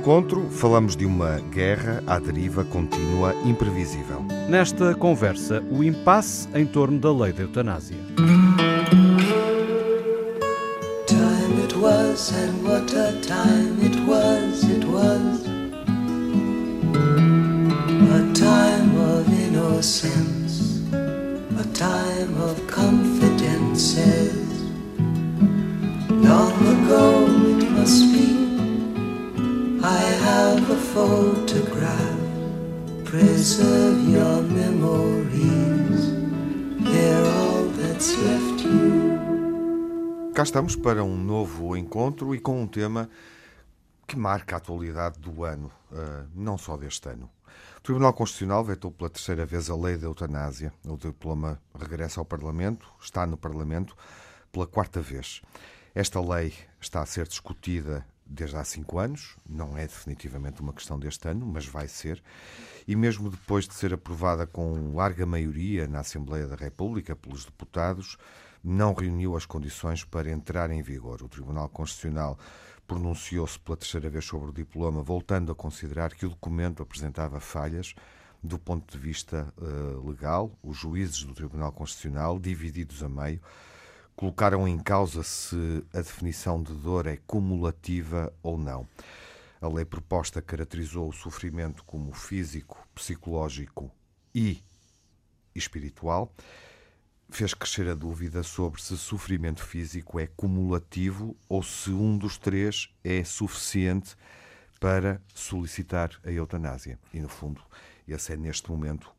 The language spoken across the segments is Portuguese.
encontro, falamos de uma guerra à deriva contínua, imprevisível. Nesta conversa, o impasse em torno da lei da eutanásia. Time it was and what a time photograph. Preserve your memories. They're all that's left you. Cá estamos para um novo encontro e com um tema que marca a atualidade do ano, uh, não só deste ano. O Tribunal Constitucional vetou pela terceira vez a lei da eutanásia. O diploma regressa ao Parlamento, está no Parlamento pela quarta vez. Esta lei está a ser discutida desde há cinco anos, não é definitivamente uma questão deste ano, mas vai ser, e mesmo depois de ser aprovada com larga maioria na Assembleia da República pelos deputados, não reuniu as condições para entrar em vigor. O Tribunal Constitucional pronunciou-se pela terceira vez sobre o diploma, voltando a considerar que o documento apresentava falhas do ponto de vista uh, legal. Os juízes do Tribunal Constitucional, divididos a meio, colocaram em causa se a definição de dor é cumulativa ou não. A lei proposta caracterizou o sofrimento como físico, psicológico e espiritual. Fez crescer a dúvida sobre se sofrimento físico é cumulativo ou se um dos três é suficiente para solicitar a eutanásia. E, no fundo, esse é neste momento,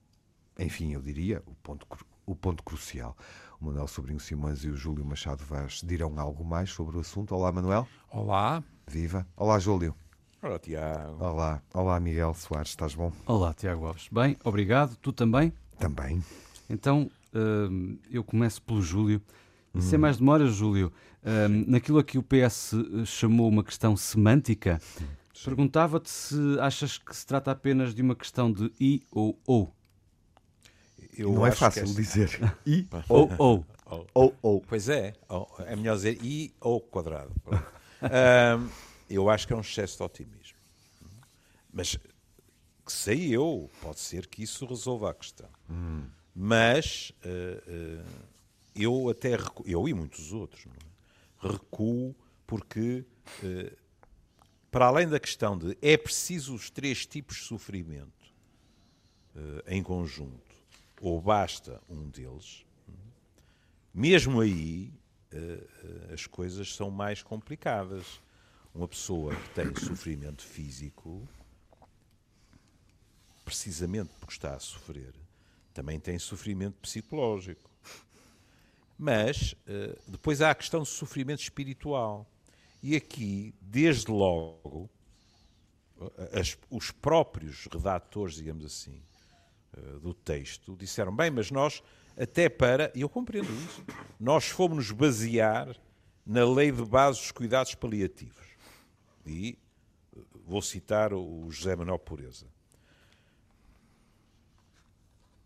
enfim, eu diria, o ponto, o ponto crucial. O Manuel Sobrinho Simões e o Júlio Machado Vaz dirão algo mais sobre o assunto. Olá, Manuel. Olá. Viva. Olá, Júlio. Olá, Tiago. Olá. Olá, Miguel Soares. Estás bom? Olá, Tiago Alves. Bem, obrigado. Tu também? Também. Então, uh, eu começo pelo Júlio. E hum. sem mais demora, Júlio, uh, naquilo a que o PS chamou uma questão semântica, perguntava-te se achas que se trata apenas de uma questão de i ou ou. Eu não é fácil é... dizer. I ou ou. Ou ou. Pois é, é melhor dizer I ou quadrado. um, eu acho que é um excesso de otimismo. Mas que sei eu, pode ser que isso resolva a questão. Hum. Mas uh, uh, eu até recuo, eu e muitos outros é? recuo porque uh, para além da questão de é preciso os três tipos de sofrimento em conjunto ou basta um deles, mesmo aí eh, eh, as coisas são mais complicadas. Uma pessoa que tem sofrimento físico, precisamente porque está a sofrer, também tem sofrimento psicológico. Mas eh, depois há a questão do sofrimento espiritual. E aqui, desde logo, as, os próprios redatores, digamos assim, do texto disseram: bem, mas nós, até para, e eu compreendo isso, nós fomos-nos basear na lei de base dos cuidados paliativos. E eh, vou citar o José Manuel Pureza.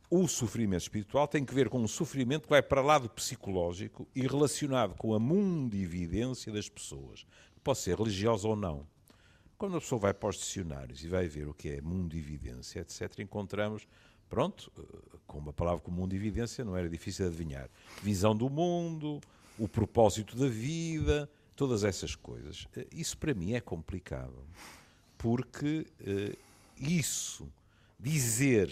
O sofrimento espiritual tem que ver com um sofrimento que vai para lá do psicológico e relacionado com a mundividência das pessoas. Pode ser religiosa ou não. Quando a pessoa vai para os dicionários e vai ver o que é mundividência, etc., encontramos Pronto, eh, com uma palavra comum de evidência não era difícil adivinhar. Visão do mundo, o propósito da vida, todas essas coisas. Eh, isso para mim é complicado, porque uh, isso, dizer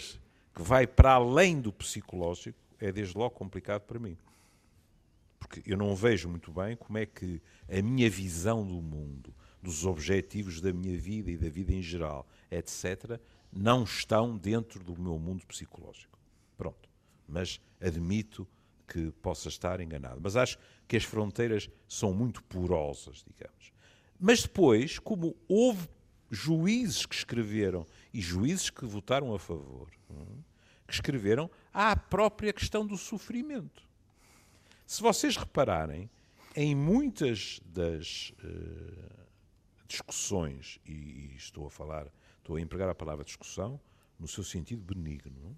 que vai para além do psicológico, é desde logo complicado para mim. Porque eu não vejo muito bem como é que a minha visão do mundo, dos objetivos da minha vida e da vida em geral, etc., não estão dentro do meu mundo psicológico. Pronto. Mas admito que possa estar enganado. Mas acho que as fronteiras são muito porosas, digamos. Mas depois, como houve juízes que escreveram e juízes que votaram a favor, hum, que escreveram, a própria questão do sofrimento. Se vocês repararem, em muitas das uh, discussões, e, e estou a falar Estou a empregar a palavra discussão no seu sentido benigno,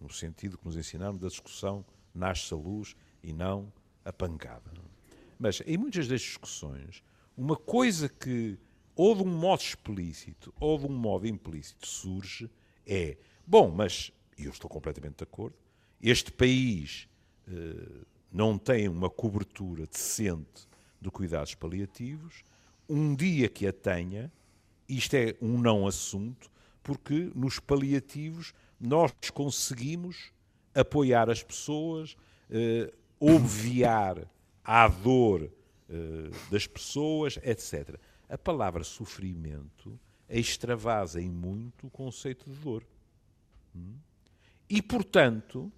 no sentido que nos ensinaram da discussão nasce a luz e não a pancada. Mas em muitas das discussões, uma coisa que ou de um modo explícito ou de um modo implícito, surge é: bom, mas, e eu estou completamente de acordo, este país eh, não tem uma cobertura decente de cuidados paliativos, um dia que a tenha, isto é um não assunto, porque nos paliativos nós conseguimos apoiar as pessoas, eh, obviar à dor eh, das pessoas, etc. A palavra sofrimento extravasa em muito o conceito de dor. Hum? E, portanto,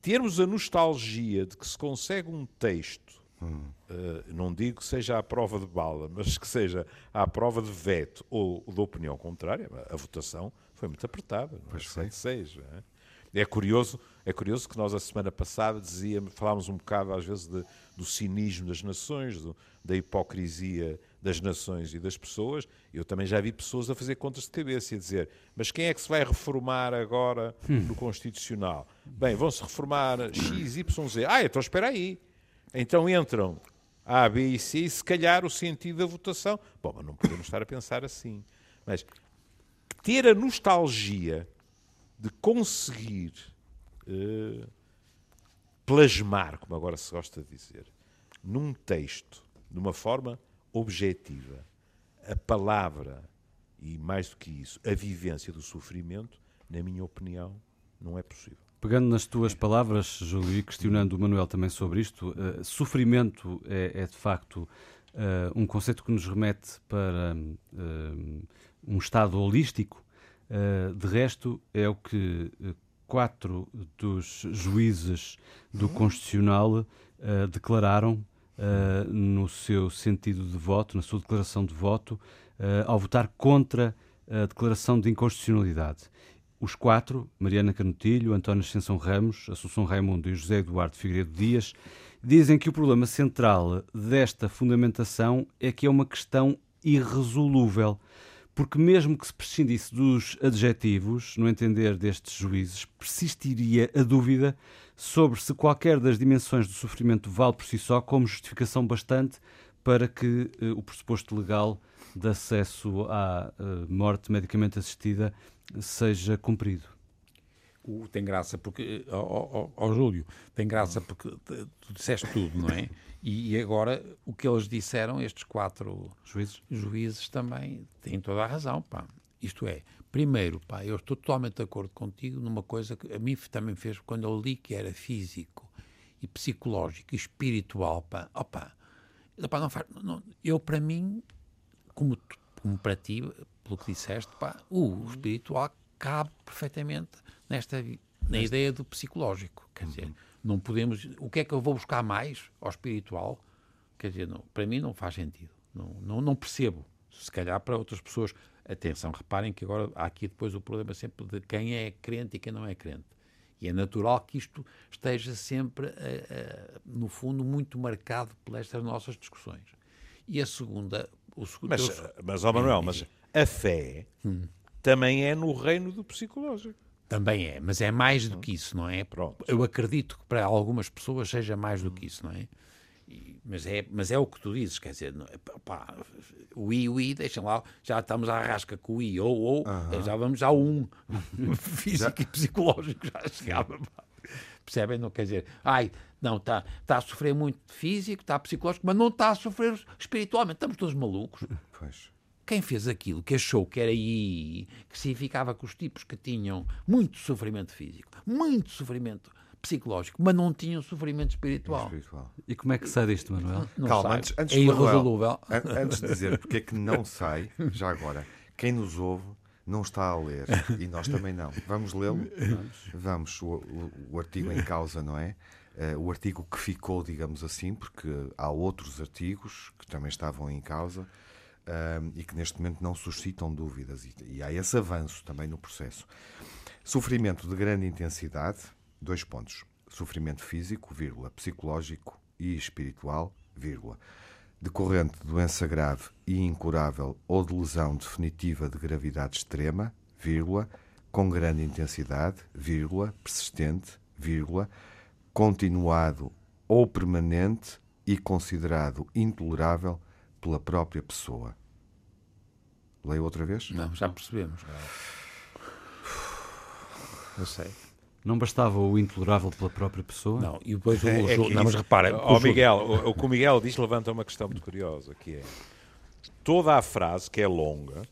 termos a nostalgia de que se consegue um texto, hum. uh, não digo que seja à prova de bala, mas que seja à prova de veto ou de opinião contrária, a votação foi muito apertada, não é? 7-6. É? é curioso, é curioso que nós a semana passada dizíamos, falámos um bocado às vezes de, do cinismo das nações, do, da hipocrisia das nações e das pessoas. Eu também já vi pessoas a fazer contas de cabeça e a dizer: mas quem é que se vai reformar agora hum. no Constitucional? Bem, vão-se reformar X, Y, Z. Ah, então espera aí. Então entram A, B e C e se calhar o sentido da votação. Bom, mas não podemos estar a pensar assim. Mas ter a nostalgia de conseguir uh, plasmar, como agora se gosta de dizer, num texto, de uma forma objetiva, a palavra e, mais do que isso, a vivência do sofrimento, na minha opinião, não é possível. Pegando nas tuas palavras, Júlio, e questionando o Manuel também sobre isto, uh, sofrimento é, é, de facto uh, um conceito que nos remete para uh, um estado holístico. de resto, é o que quatro dos juízes do Constitucional uh, declararam uh, no seu sentido de voto, na sua declaração de voto, uh, ao votar contra a declaração de inconstitucionalidade. Os quatro, Mariana Canutilho, António Ascensão Ramos, Assunção Raimundo e José Eduardo Figueiredo Dias, dizem que o problema central desta fundamentação é que é uma questão irresolúvel porque mesmo que se prescindisse dos adjetivos, no entender destes juízes, persistiria a dúvida sobre se qualquer das dimensões do sofrimento vale por si só como justificação bastante para que uh, o pressuposto legal de acesso à uh, morte medicamente assistida seja cumprido. O, tem graça porque, ó, Júlio, tem graça porque tu disseste tudo, não é? E agora o que eles disseram, estes quatro juízes, juízes também têm toda a razão, pá. Isto é, primeiro, pá, eu estou totalmente de acordo contigo numa coisa que a mim também fez quando eu li que era físico e psicológico e espiritual, pá. Opa, opa não faz, não, eu para mim, como, como para ti, pelo que disseste, pá, o espiritual cabe perfeitamente nesta na ideia do psicológico, quer dizer, não podemos. O que é que eu vou buscar mais ao espiritual? Quer dizer, não, para mim não faz sentido. Não, não, não percebo. Se calhar para outras pessoas. Atenção, reparem que agora há aqui depois o problema sempre de quem é crente e quem não é crente. E é natural que isto esteja sempre, uh, uh, no fundo, muito marcado pelas nossas discussões. E a segunda. O segundo, mas, eu... mas, ó Manuel, mas a fé hum. também é no reino do psicológico. Também é, mas é mais do que isso, não é? Pronto. Eu acredito que para algumas pessoas seja mais do que isso, não é? E, mas, é mas é o que tu dizes, quer dizer, é, pá, o I, o I, deixem lá, já estamos à rasca com o I, ou, ou, já vamos ao um, físico e psicológico, já chegava, pá. Percebem? Não quer dizer, ai, não, está tá a sofrer muito físico, está psicológico, mas não está a sofrer espiritualmente, estamos todos malucos. Pois. Quem fez aquilo, que achou que era aí, que significava que os tipos que tinham muito sofrimento físico, muito sofrimento psicológico, mas não tinham sofrimento espiritual. espiritual. E como é que sai disto, Manuel? Não Calma, sai. antes, antes, é irresolúvel. antes de dizer porque é que não sai, já agora, quem nos ouve não está a ler e nós também não. Vamos lê-lo? Vamos. Vamos. O, o, o, artigo em causa, não é? Uh, o artigo que ficou, digamos assim, porque há outros artigos que também estavam em causa e que neste momento não suscitam dúvidas. E, e há esse avanço também no processo. Sofrimento de grande intensidade, dois pontos. Sofrimento físico, vírgula, psicológico e espiritual, vírgula. Decorrente de doença grave e incurável ou de lesão definitiva de gravidade extrema, vírgula, com grande intensidade, vírgula, persistente, vírgula, continuado ou permanente e considerado intolerável pela própria pessoa. Leio outra vez? Não, já percebemos. Eu sei. Não bastava o intolerável pela própria pessoa? Não, e depois o, É que Não, mas repara, Ó, o Miguel, o, o que o Miguel diz levanta uma questão muito curiosa, que é toda a frase, que é longa,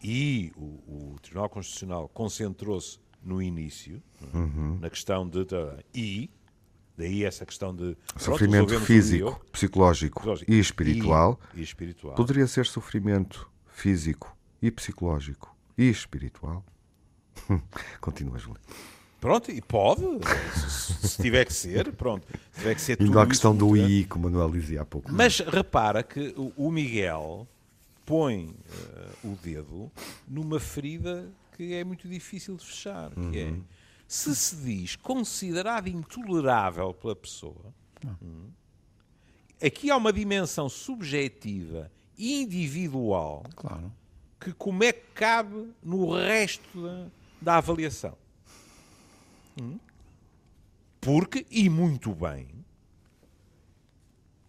e o, o Tribunal Constitucional concentrou-se no início, é? na questão de... E, daí essa questão de... pronto, Sofrimento resolvemos o físico, psicológico psicológico e espiritual E, e espiritual. poderia ser sofrimento físico e psicológico e espiritual. Continua, Júlio. Pronto, e pode, se, se tiver que ser, pronto. Se tiver que ser tudo Indo à isso questão do. II, que o Manuel dizia há pouco. Mas repara que o- Miguel põe eh, o dedo numa ferida que é muito difícil de fechar, que é se se diz considerado intolerável pela pessoa, hum, aqui há uma dimensão subjetiva e individual Claro. que como é que cabe no resto da, da avaliação. Hum? Porque, e muito bem,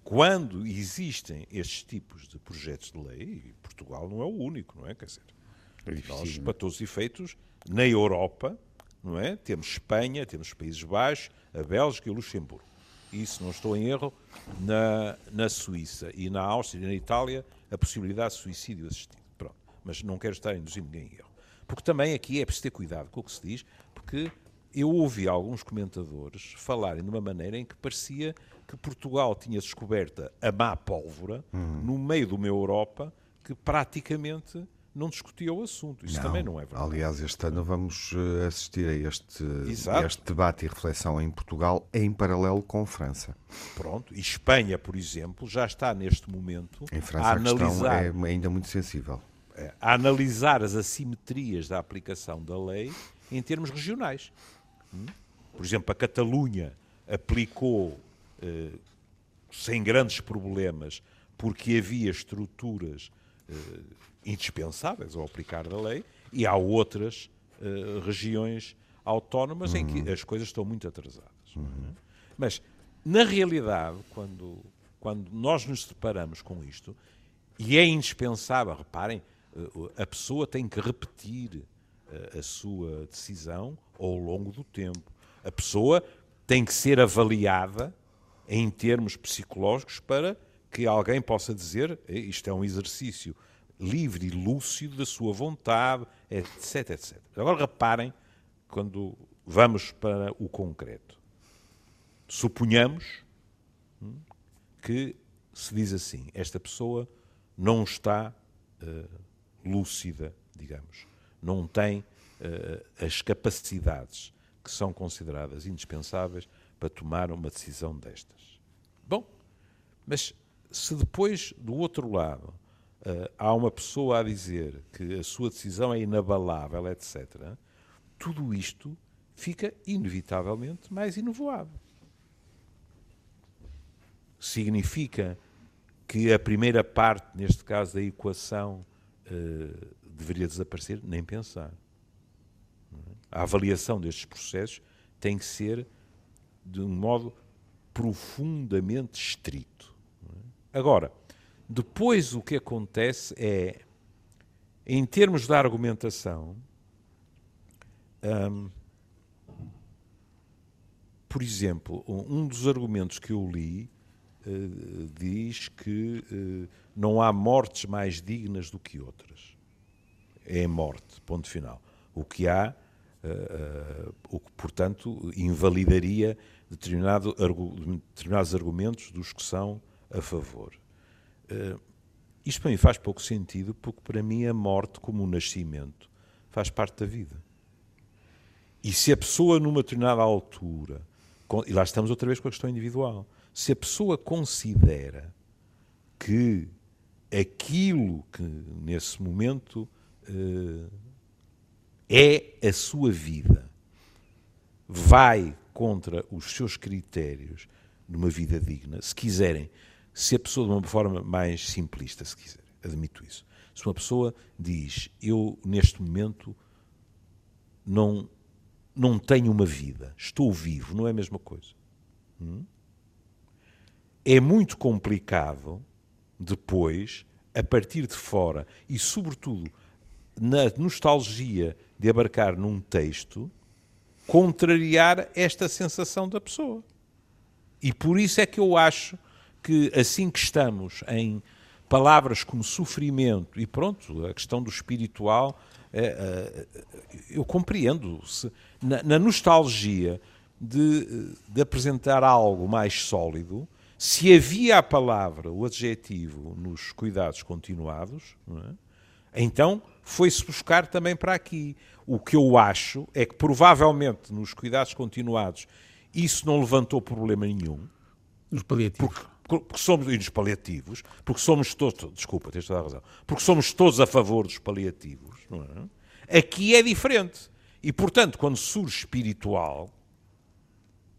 quando existem estes tipos de projetos de lei, e Portugal não é o único, não é? Quer dizer, nós, para todos os efeitos, na Europa, não é? Temos Espanha, temos os Países Baixos, a Bélgica e o Luxemburgo. E, se não estou em erro, na, na Suíça e na Áustria e na Itália, a possibilidade de suicídio assistido. Pronto. Mas não quero estar a induzir ninguém em erro. Porque também aqui é preciso ter cuidado com o que se diz, porque eu ouvi alguns comentadores falarem de uma maneira em que parecia que Portugal tinha descoberta a má pólvora no meio de uma Europa que praticamente não discutia o assunto. Isso também não é verdade. Aliás, este ano vamos eh, assistir a este, Exato. este debate e reflexão em Portugal em paralelo com França. Pronto. E Espanha, por exemplo, já está neste momento Em a França a questão analisar, é ainda muito sensível. é, a analisar as assimetrias da aplicação da lei em termos regionais. Por exemplo, a Catalunha aplicou eh, sem grandes problemas porque havia estruturas eh, indispensáveis ao aplicar da lei e há outras eh, regiões autónomas em que as coisas estão muito atrasadas. é? Mas, na realidade, quando, quando nós nos deparamos com isto, e é indispensável, reparem, eh, a pessoa tem que repetir a sua decisão ao longo do tempo. A pessoa tem que ser avaliada em termos psicológicos para que alguém possa dizer "Eh, isto é um exercício livre e lúcido da sua vontade, etc, etc. Agora reparem quando vamos para o concreto. Suponhamos hum, que se diz assim, esta pessoa não está eh, lúcida, digamos, não tem eh, as capacidades que são consideradas indispensáveis para tomar uma decisão destas. Bom, mas se depois, do outro lado, eh, há uma pessoa a dizer que a sua decisão é inabalável, etc., tudo isto fica inevitavelmente mais inovoado. Significa que a primeira parte, neste caso da equação, eh, deveria desaparecer? Nem pensar. A avaliação destes processos tem que ser de um modo profundamente estrito. Agora, depois o que acontece é, em termos de argumentação, hum, por exemplo, um dos argumentos que eu li eh, diz que eh, não há mortes mais dignas do que outras. É morte, ponto final. O que há, eh, eh, o que, portanto, invalidaria determinado, determinados argumentos dos que são a favor. Eh, isto para mim faz pouco sentido, porque para mim a morte, como o nascimento, faz parte da vida. E se a pessoa, numa determinada altura, e lá estamos outra vez com a questão individual, se a pessoa considera que aquilo que nesse momento é a sua vida vai contra os seus critérios de uma vida digna, se quiserem, se a pessoa de uma forma mais simplista, se quiser, admito isso. Se uma pessoa diz, eu neste momento não, não tenho uma vida, estou vivo, não é a mesma coisa. Hum? É muito complicado depois a partir de fora e, sobretudo, na nostalgia de abarcar num texto, contrariar esta sensação da pessoa. E por isso é que eu acho que, assim que estamos em palavras como sofrimento e pronto, a questão do espiritual, é, é, eu compreendo. -se. Na, na nostalgia de, de, apresentar algo mais sólido, se havia a palavra, o adjetivo, nos cuidados continuados, é? Então foi-se buscar também para aqui. O que eu acho é que provavelmente nos cuidados continuados isso não levantou problema nenhum. Nos paliativos. Porque, porque somos, e nos paliativos, porque somos todos, desculpa, tens toda a razão, porque somos todos a favor dos paliativos, não é? Aqui é diferente. E, portanto, quando surge espiritual,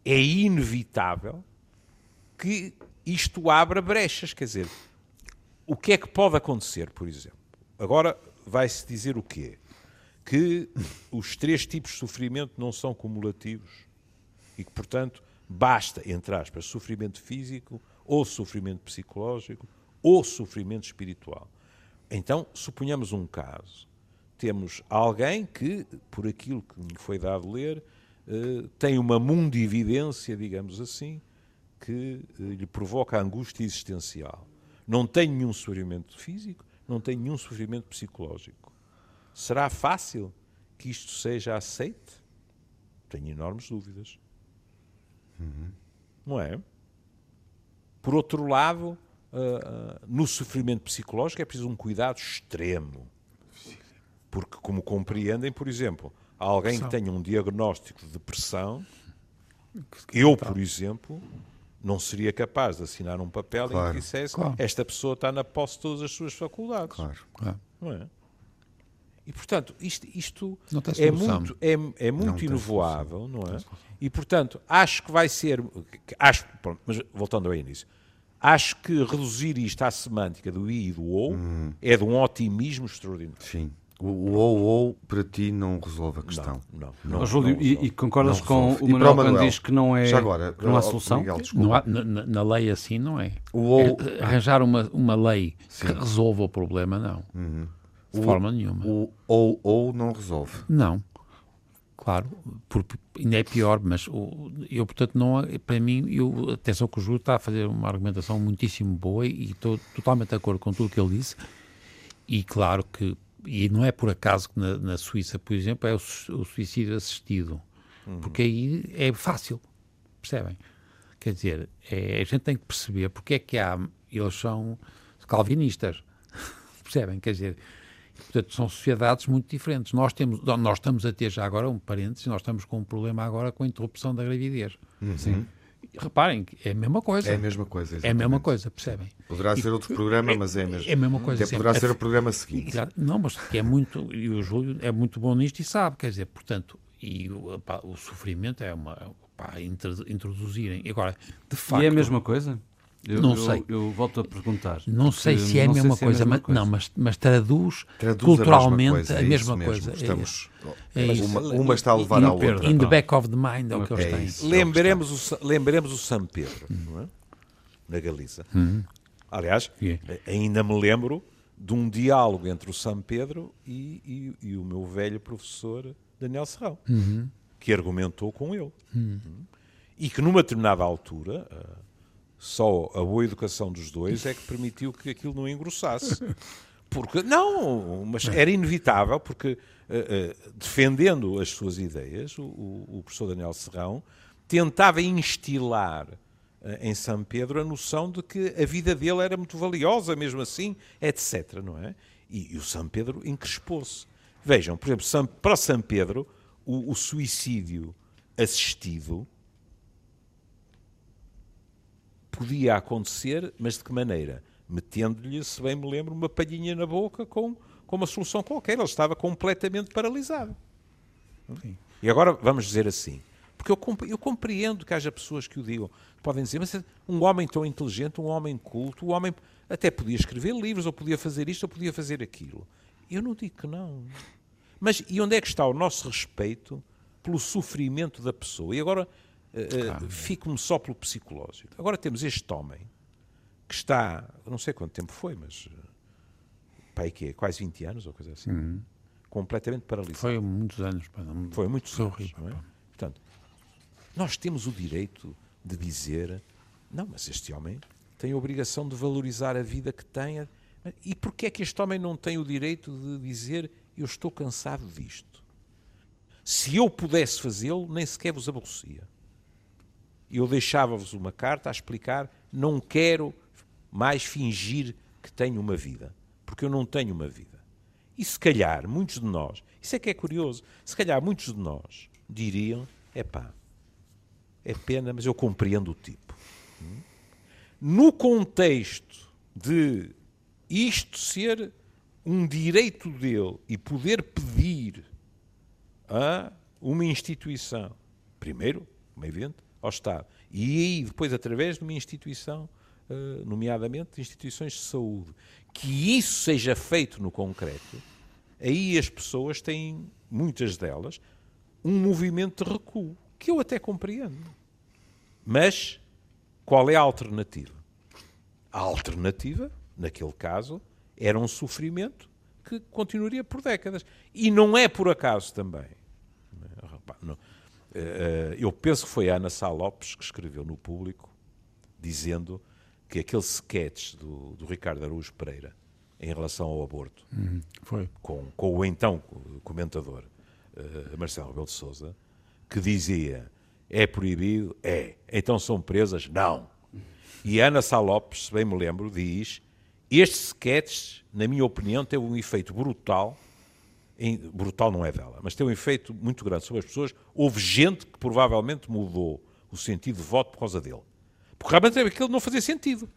é inevitável que isto abra brechas. Quer dizer, o que é que pode acontecer, por exemplo? Agora vai-se dizer o quê? Que os três tipos de sofrimento não são cumulativos e que, portanto, basta, entre aspas, sofrimento físico, ou sofrimento psicológico, ou sofrimento espiritual. Então, suponhamos um caso. Temos alguém que, por aquilo que me foi dado ler, eh, tem uma mundividência, digamos assim, que eh, lhe provoca angústia existencial. Não tem nenhum sofrimento físico, não tem nenhum sofrimento psicológico. Será fácil que isto seja aceite? Tenho enormes dúvidas. Uhum. Não é? Por outro lado, uh, uh, no sofrimento psicológico é preciso um cuidado extremo. Porque, como compreendem, por exemplo, alguém que tenha um diagnóstico de depressão, eu, por exemplo, não seria capaz de assinar um papel claro. em que dissesse claro. esta pessoa está na posse de todas as suas faculdades. Claro. claro. Não é? E, portanto, isto, isto é muito, é, é muito não inovável, não é? E, portanto, acho que vai ser. Acho, pronto, mas voltando ao início, acho que reduzir isto à semântica do I e do OU hum. é de um otimismo extraordinário. Sim. O ou ou para ti não resolve a questão. Não, não. não, Júlio, não e, e, concordas com o Manuel quando diz que não é Já agora, não há solução? Miguel, não há, na, na, lei assim não é. O ou... É, arranjar uma, uma lei Sim. que resolva o problema, não. Uhum. De o, forma nenhuma. O ou ou não resolve. Não. Claro, por, ainda é pior, mas o, eu, portanto, não, para mim, eu, atenção que o Júlio está a fazer uma argumentação muitíssimo boa e estou totalmente de acordo com tudo o que ele disse. E claro que e não é por acaso que na, na Suíça, por exemplo, é o, o suicídio assistido, uhum. porque aí é fácil, percebem? Quer dizer, é, a gente tem que perceber porque é que há, eles são calvinistas, percebem? Quer dizer, portanto, são sociedades muito diferentes. Nós, temos, nós estamos a ter já agora um parênteses, nós estamos com um problema agora com a interrupção da gravidez. Uhum. Sim reparem que é a mesma coisa. É a mesma coisa, exatamente. É a mesma coisa, percebem? Poderá e, ser outro programa, mas é a mesma. É a mesma coisa. Até poderá ser o programa seguinte. Não, mas que é muito, e o Júlio é muito bom nisto e sabe, quer dizer, portanto, e o, pá, o sofrimento é uma, pá, introduzirem. Agora, de facto... E é a mesma coisa? Eu, não eu, sei. Eu, volto a perguntar. Não sei se é a mesma coisa, é a mesma mas, não, mas, mas traduz, traduz culturalmente a mesma coisa. A mesma coisa. Estamos, é, é uma, uma, está a levar à outra. In the back of the mind é o que eles é têm. Isso, lembremos, o, lembremos o São Pedro, hum. não é? na Galiza. Hum. Aliás, yeah. ainda me lembro de um diálogo entre o São Pedro e, e, e o meu velho professor Daniel Serrão, uhum. que argumentou com ele. Uhum. E que numa determinada altura só a boa educação dos dois é que permitiu que aquilo não engrossasse. Porque, não, mas era inevitável, porque uh, uh, defendendo as suas ideias, o, o, professor Daniel Serrão tentava instilar uh, em São Pedro a noção de que a vida dele era muito valiosa, mesmo assim, etc. Não é? E, e o São Pedro encrespou-se. Vejam, por exemplo, São, para São Pedro, o, o suicídio assistido podia acontecer, mas de que maneira? Metendo-lhe, se bem me lembro, uma palhinha na boca com, com uma solução qualquer. Ele estava completamente paralisado. Sim. E agora vamos dizer assim, porque eu, compreendo que haja pessoas que o digam, podem dizer, mas um homem tão inteligente, um homem culto, um homem até podia escrever livros, ou podia fazer isto, ou podia fazer aquilo. Eu não digo que não. Mas e onde é que está o nosso respeito pelo sofrimento da pessoa? E agora uh, fico-me só pelo psicológico. Agora temos este homem que está, não sei quanto tempo foi, mas pai, que é quase 20 anos ou coisa assim. Uhum. Completamente paralisado. Foi muitos anos. Pá, Foi muitos anos. Horrível, é? Portanto, nós temos o direito de dizer: não, mas este homem tem a obrigação de valorizar a vida que tem. E porquê é que este homem não tem o direito de dizer: eu estou cansado disto? Se eu pudesse fazê-lo, nem sequer vos aborrecia. Eu deixava-vos uma carta a explicar: não quero mais fingir que tenho uma vida, porque eu não tenho uma vida. E se calhar muitos de nós, isso é que é curioso, se calhar muitos de nós diriam: é pá, é pena, mas eu compreendo o tipo. No contexto de isto ser um direito dele e poder pedir a uma instituição, primeiro, como é evidente, ao Estado, e aí depois através de uma instituição, eh, nomeadamente instituições de saúde, que isso seja feito no concreto, aí as pessoas têm, muitas delas, um movimento de recuo, que eu até compreendo. Mas qual é a alternativa? A alternativa, naquele caso, era um sofrimento que continuaria por décadas. E não é por acaso também. Eh, eh, eu penso que foi a Ana Sá Lopes que escreveu no público, dizendo que aquele sketch do, do Ricardo Araújo Pereira em relação ao aborto, uhum. Com, com o então comentador uh, Marcelo Rebelo de Souza, que dizia é proibido? É. Então são presas? Não. E Ana Sá Lopes, se bem me lembro, diz este sketch, na minha opinião, teve um efeito brutal brutal não é dela, mas tem um efeito muito grande sobre as pessoas. Houve gente que provavelmente mudou o sentido de voto por causa dele. Porque realmente aquilo não fazia sentido.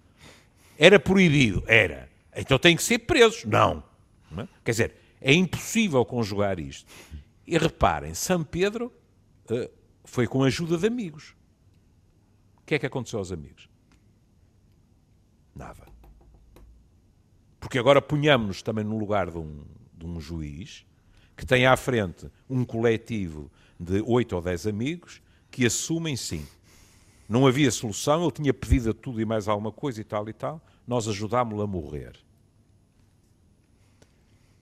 Era proibido? Era. Então tem que ser presos? Não. não é? Quer dizer, é impossível conjugar isto. E reparem, São Pedro uh, foi com a ajuda de amigos. O que é que aconteceu aos amigos? Nada. Porque agora ponhamos-nos também no lugar de um, de um juiz que tem à frente um coletivo de oito ou dez amigos que assumem sim. Não havia solução, ele tinha pedido a tudo e mais alguma coisa e tal e tal, nós ajudámos-lo a morrer.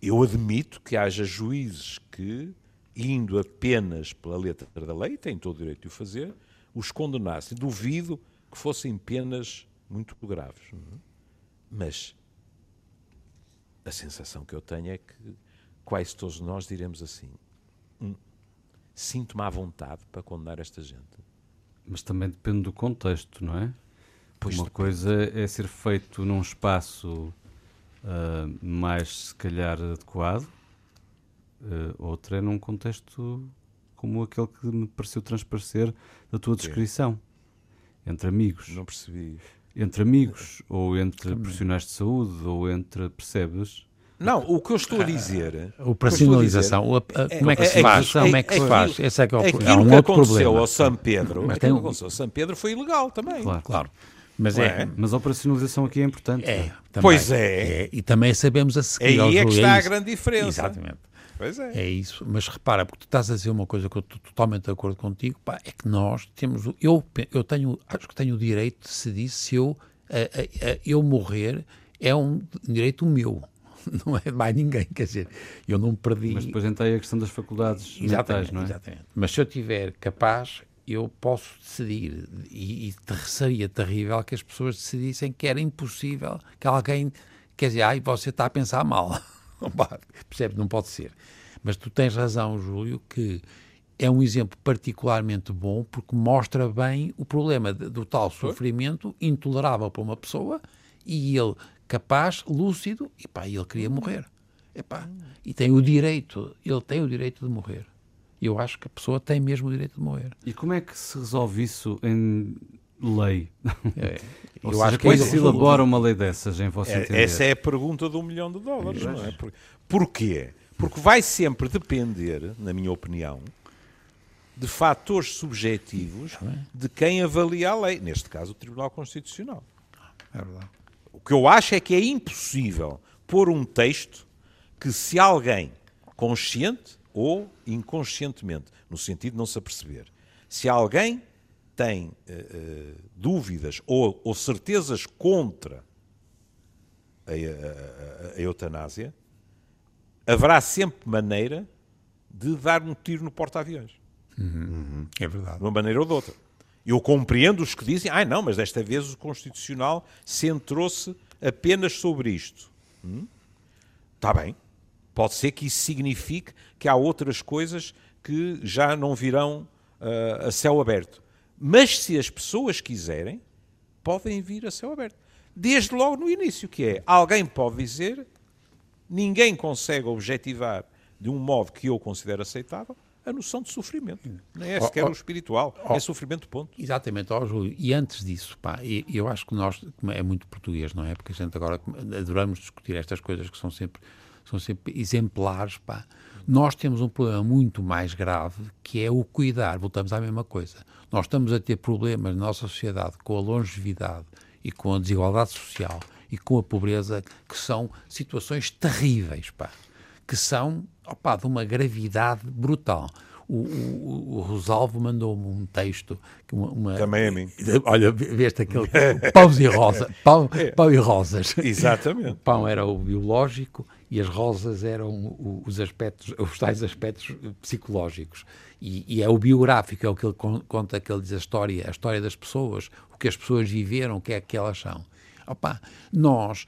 Eu admito que haja juízes que, indo apenas pela letra da lei, têm todo o direito de o fazer, os condenassem. Duvido que fossem penas muito graves. É? Mas a sensação que eu tenho é que quase todos nós diremos assim: hum, sinto-me à vontade para condenar esta gente. Mas também depende do contexto, não é? Pois Uma depende. coisa é ser feito num espaço uh, mais, se calhar, adequado, uh, outra é num contexto como aquele que me pareceu transparecer da tua descrição. Entre amigos. Não percebi. Entre amigos, ou entre Também. profissionais de saúde, ou entre, percebes? Não, o que eu estou a dizer. A operacionalização. como é que se faz? Como é que se faz? Esse é que é o Aquilo é um que aconteceu problema. ao São Pedro, mas tem... aconteceu ao São Pedro foi ilegal também. Claro, claro. Mas, é, é, mas a operacionalização aqui é importante. É, também, pois é. é. E também sabemos a seguir. Aí é que está a grande diferença. Exatamente. Pois é. É isso. Mas repara, porque tu estás a dizer uma coisa que eu estou totalmente de acordo contigo, pá, é que nós temos. Eu, eu tenho, acho que tenho o direito de decidir se eu, a, a, a, eu morrer é um direito meu. não é mais ninguém, quer dizer, eu não perdi. Mas depois entra aí a questão das faculdades exatamente, mentais, não é? Exatamente. Mas se eu tiver capaz, eu posso decidir. E, e seria terrível que as pessoas decidissem que era impossível que alguém, quer dizer, ai, você está a pensar mal. Percebe? Não pode ser. Mas tu tens razão, Júlio, que é um exemplo particularmente bom porque mostra bem o problema do tal sofrimento intolerável para uma pessoa e ele capaz, lúcido, e pá, ele queria morrer. Epá, e tem o direito, ele tem o direito de morrer. Eu acho que a pessoa tem mesmo o direito de morrer. E como é que se resolve isso em lei? É, eu seja, acho que como é que se elabora uma lei dessas, em vosso é, entender? Essa é a pergunta de um milhão de dólares, é. não é? Porquê? Porque vai sempre depender, na minha opinião, de fatores subjetivos de quem avalia a lei. Neste caso, o Tribunal Constitucional. É verdade. O que eu acho é que é impossível pôr um texto que, se alguém consciente ou inconscientemente, no sentido de não se aperceber, se alguém tem uh, uh, dúvidas ou, ou, certezas contra a, a, a, a eutanásia, haverá sempre maneira de dar um tiro no porta-aviões. Uhum. É verdade. De uma maneira ou de outra. Eu compreendo os que dizem, ah, não, mas desta vez o Constitucional centrou-se apenas sobre isto. Hum? Está bem. Pode ser que isso signifique que há outras coisas que já não virão uh, a céu aberto. Mas se as pessoas quiserem, podem vir a céu aberto. Desde logo no início, que é, alguém pode dizer, ninguém consegue objetivar de um modo que eu considero aceitável, a noção de sofrimento. Não é sequer oh, oh, o espiritual, oh, é sofrimento, ponto. Exatamente, ó Júlio. E antes disso, pá, eu acho que nós, é muito português, não é? Porque a gente agora adoramos discutir estas coisas que são sempre, são sempre exemplares, pá. Nós temos um problema muito mais grave, que é o cuidar. Voltamos à mesma coisa. Nós estamos a ter problemas na nossa sociedade com a longevidade e com a desigualdade social e com a pobreza, que são situações terríveis, pá. Que são opa, de uma gravidade brutal. O, o, o Rosalvo mandou-me um texto. Uma, uma, Também a mim. Olha, veste aquele. Pães e rosas. Pão, é. pão e rosas. Exatamente. O pão era o biológico e as rosas eram os aspectos, os tais aspectos psicológicos. E, e, é o biográfico, é o que ele conta, que ele diz a história, a história das pessoas, o que as pessoas viveram, o que é que elas são. Opa, nós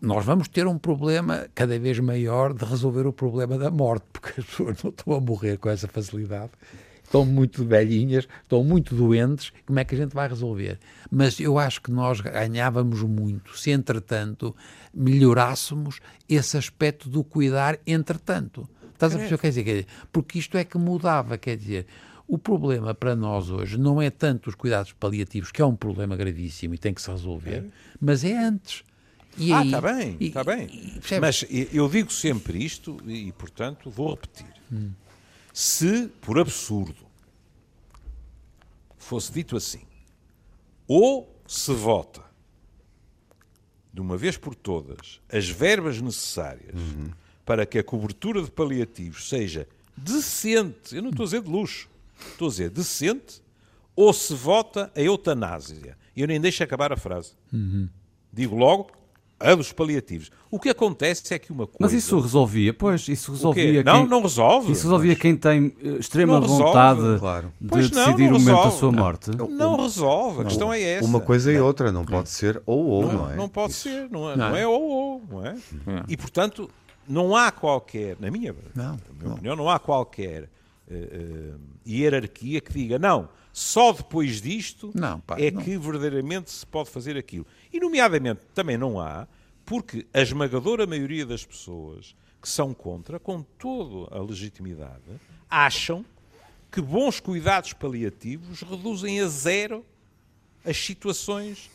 nós vamos ter um problema cada vez maior de resolver o problema da morte, porque as pessoas não estão a morrer com essa facilidade. Estão muito velhinhas, estão muito doentes, como é que a gente vai resolver? Mas eu acho que nós ganhávamos muito se, entretanto, melhorássemos esse aspecto do cuidar, entretanto. Estás a perceber o que quer dizer? Porque isto é que mudava, quer dizer, o problema para nós hoje não é tanto os cuidados paliativos, que é um problema gravíssimo e tem que se resolver, é. mas é antes. E ah, está bem, está bem. E, Mas eu digo sempre isto e, portanto, vou repetir. Hum. Se, por absurdo, fosse dito assim, ou se vota de uma vez por todas as verbas necessárias uhum. para que a cobertura de paliativos seja decente, eu não estou a dizer de luxo, estou a dizer decente, ou se vota a eutanásia. Eu nem deixo acabar a frase. Uhum. Digo logo, a dos paliativos. O que acontece é que uma coisa. Mas isso resolvia, pois, isso resolvia. Não, quem... não resolve. Isso resolvia mas... quem tem eh, extrema vontade claro. de pois decidir não, o momento da sua morte. Não, não resolve, a questão é essa. Uma coisa e outra, não pode ser ou ou, não, é? Não pode isso. ser, não é, não. é ou ou, não é? E portanto, não há qualquer, na minha, na minha opinião, não há qualquer uh, uh, hierarquia que diga, não, só depois disto não, pá, é que verdadeiramente se pode fazer aquilo. E, nomeadamente, também não há, porque a esmagadora maioria das pessoas que são contra, com toda a legitimidade, acham que bons cuidados paliativos reduzem a zero as situações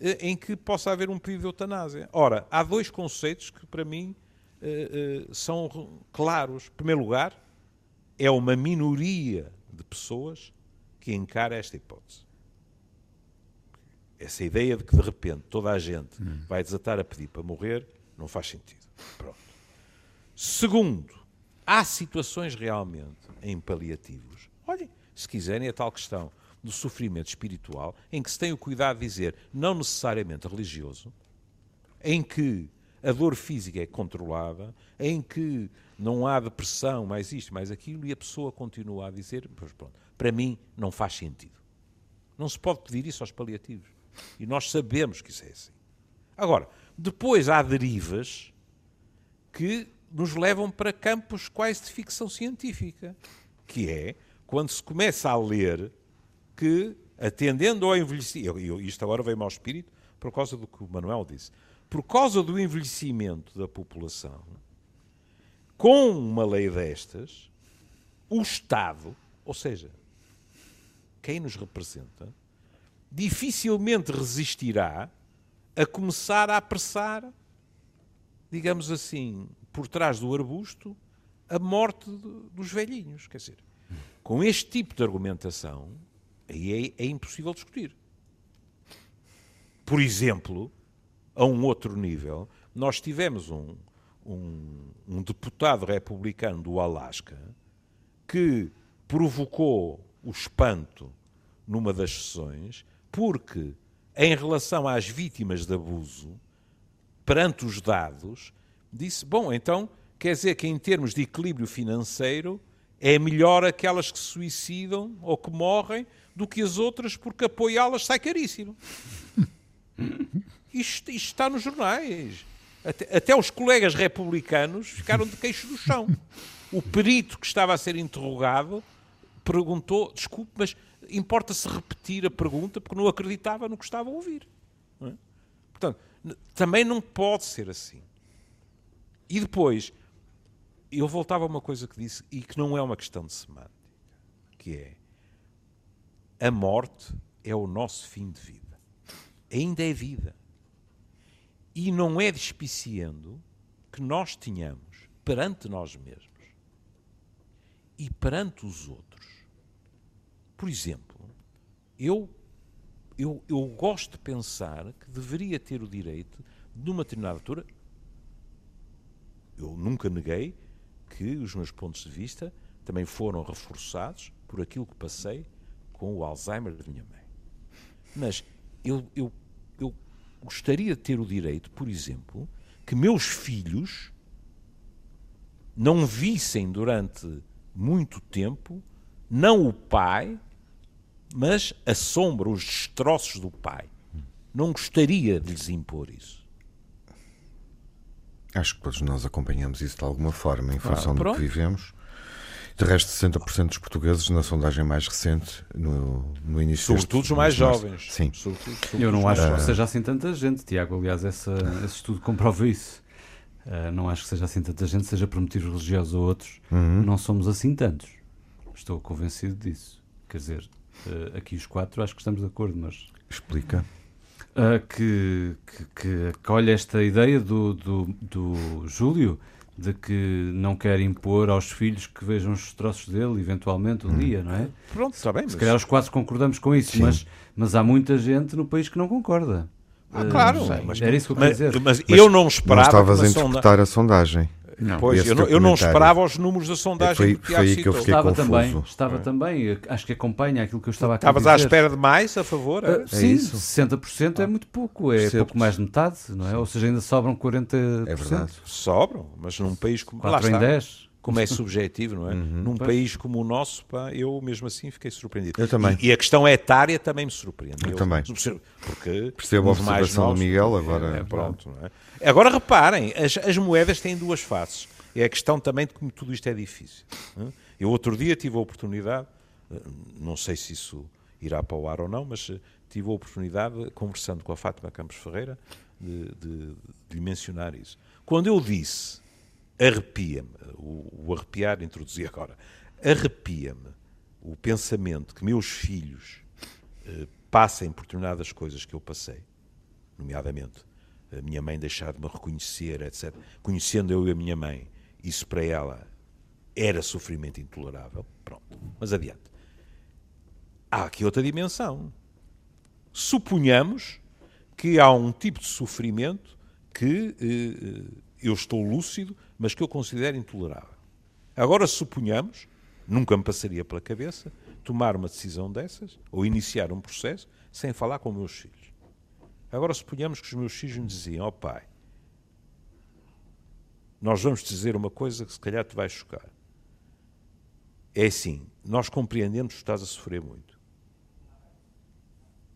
eh, em que possa haver um pedido de eutanásia. Ora, há dois conceitos que, para mim, eh, eh, são claros. Em primeiro lugar, é uma minoria de pessoas que encara esta hipótese essa ideia de que de repente toda a gente hum. vai desatar a pedir para morrer não faz sentido. Pronto. Segundo, há situações realmente em paliativos. Olhem, se quiserem, a tal questão do sofrimento espiritual, em que se tem o cuidado de dizer, não necessariamente religioso, em que a dor física é controlada, em que não há depressão, mais isto, mais aquilo, e a pessoa continua a dizer, pois pronto, para mim não faz sentido. Não se pode pedir isso aos paliativos. E nós sabemos que isso é assim. Agora, depois há derivas que nos levam para campos quase de ficção científica, que é quando se começa a ler que, atendendo ao envelhecimento, isto agora veio-me ao espírito por causa do que o Manuel disse, por causa do envelhecimento da população, com uma lei destas, o Estado, ou seja, quem nos representa, dificilmente resistirá a começar a apressar, digamos assim, por trás do arbusto, a morte dos velhinhos. Quer dizer, com este tipo de argumentação, aí é, é impossível discutir. Por exemplo, a um outro nível, nós tivemos um, um, um deputado republicano do Alasca que provocou o espanto numa das sessões porque, em relação às vítimas de abuso, perante os dados, disse: bom, então quer dizer que em termos de equilíbrio financeiro é melhor aquelas que se suicidam ou que morrem do que as outras, porque apoiá-las sai caríssimo. Isto, isto, está nos jornais. Até, até, os colegas republicanos ficaram de queixo do chão. O perito que estava a ser interrogado perguntou: desculpe, mas importa-se repetir a pergunta porque não acreditava no que estava a ouvir. É? Portanto, também não pode ser assim. E depois, eu voltava a uma coisa que disse e que não é uma questão de semântica, que é a morte é o nosso fim de vida. Ainda é vida. E não é despiciando que nós tenhamos perante nós mesmos e perante os outros. Por exemplo, eu, eu, eu gosto de pensar que deveria ter o direito, numa determinada altura, eu nunca neguei que os meus pontos de vista também foram reforçados por aquilo que passei com o Alzheimer da minha mãe. Mas eu, eu, eu gostaria de ter o direito, por exemplo, que meus filhos não vissem durante muito tempo não o pai, mas a sombra, os destroços do pai. Não gostaria de lhes impor isso. Acho que todos nós acompanhamos isso de alguma forma, em função ah, do que vivemos. De resto, 60% dos portugueses, na sondagem mais recente, no, no início. Sobretudo os mais jovens. Sim. Sobretudo, sobretudo Eu não acho que seja assim tanta gente, Tiago. Aliás, essa, esse estudo comprova isso. Uh, não acho que seja assim tanta gente, seja por motivos religiosos ou outros. Uhum. Não somos assim tantos. Estou convencido disso. Quer dizer, uh, aqui os quatro acho que estamos de acordo, mas. Explica. Uh, que, que, que, olha esta ideia do, do, do Júlio de que não quer impor aos filhos que vejam os troços dele, eventualmente, um hum. dia, não é? Pronto, está bem. Se mas... calhar os quatro concordamos com isso, mas, mas há muita gente no país que não concorda. Ah, claro. Uh, mas, era isso que eu queria dizer. Mas, mas eu não esperava... Não estavas a interpretar sonda... a sondagem. Não. Pois, eu não, eu não, esperava os números da sondagem foi, que foi aí que eu fiquei estava confuso. também, estava é. também, acho que acompanha aquilo que eu estava a Estavas à espera de mais a favor? É? Uh, sim, isso? 60% ah. é muito pouco, é Percebo. pouco mais de metade, não é? Ou seja, ainda sobram 40%. É verdade. Sobram, mas num país como... 4 em 10 como é subjetivo, não é? Uhum, Num pois. país como o nosso, pá, eu mesmo assim fiquei surpreendido. Eu também. E, e a questão etária também me surpreende. Eu, eu também. Porque Percebo a observação do Miguel agora. É, pronto, é? Agora reparem, as, as moedas têm duas faces. É a questão também de como tudo isto é difícil. É? Eu outro dia tive a oportunidade, eh, não sei se isso irá para o ar ou não, mas eh, tive a oportunidade, conversando com a Fátima Campos Ferreira, de, de, de lhe mencionar isso. Quando eu disse arrepia-me, o, o arrepiar introduzi agora, arrepia-me o pensamento que meus filhos eh, passem por determinadas coisas que eu passei, nomeadamente a minha mãe deixar de me reconhecer, etc. Conhecendo eu e a minha mãe, isso para ela era sofrimento intolerável. Pronto, mas adiante. Há aqui outra dimensão. Suponhamos que há um tipo de sofrimento que eh, eh eu estou lúcido, mas que eu considero intolerável. Agora, suponhamos, nunca me passaria pela cabeça, tomar uma decisão dessas, ou iniciar um processo, sem falar com meus filhos. Agora, suponhamos que os meus filhos me diziam, ó oh, pai, nós vamos dizer uma coisa que se calhar te vai chocar. É assim, nós compreendemos que estás a sofrer muito.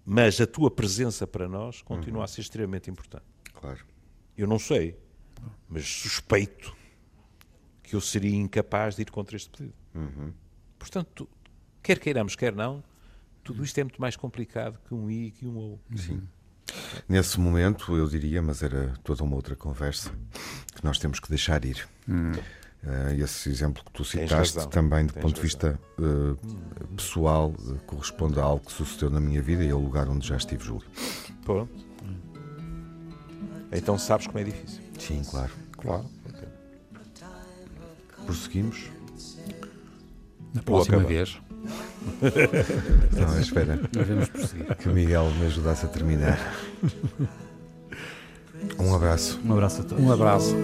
Mas a tua presença para nós continua uhum. a ser extremamente importante. Claro. Eu não sei mas suspeito que eu seria incapaz de ir contra este pedido. Uhum. Portanto, quer queiramos, quer não, tudo isto é muito mais complicado que um I e que um O. Sim. Nesse momento, eu diria, mas era toda uma outra conversa, que nós temos que deixar ir. Hum. Uh, esse exemplo que tu citaste também, do ponto de vista uh, pessoal, uh, corresponde a algo que sucedeu na minha vida e ao lugar onde já estive, Júlio. Pronto. Então sabes como é difícil. Sim, claro. Claro. Prosseguimos. Na próxima vez. Não, espera. Devemos prosseguir. Que o Miguel me ajudasse a terminar. Um abraço. Um abraço a todos. Um abraço.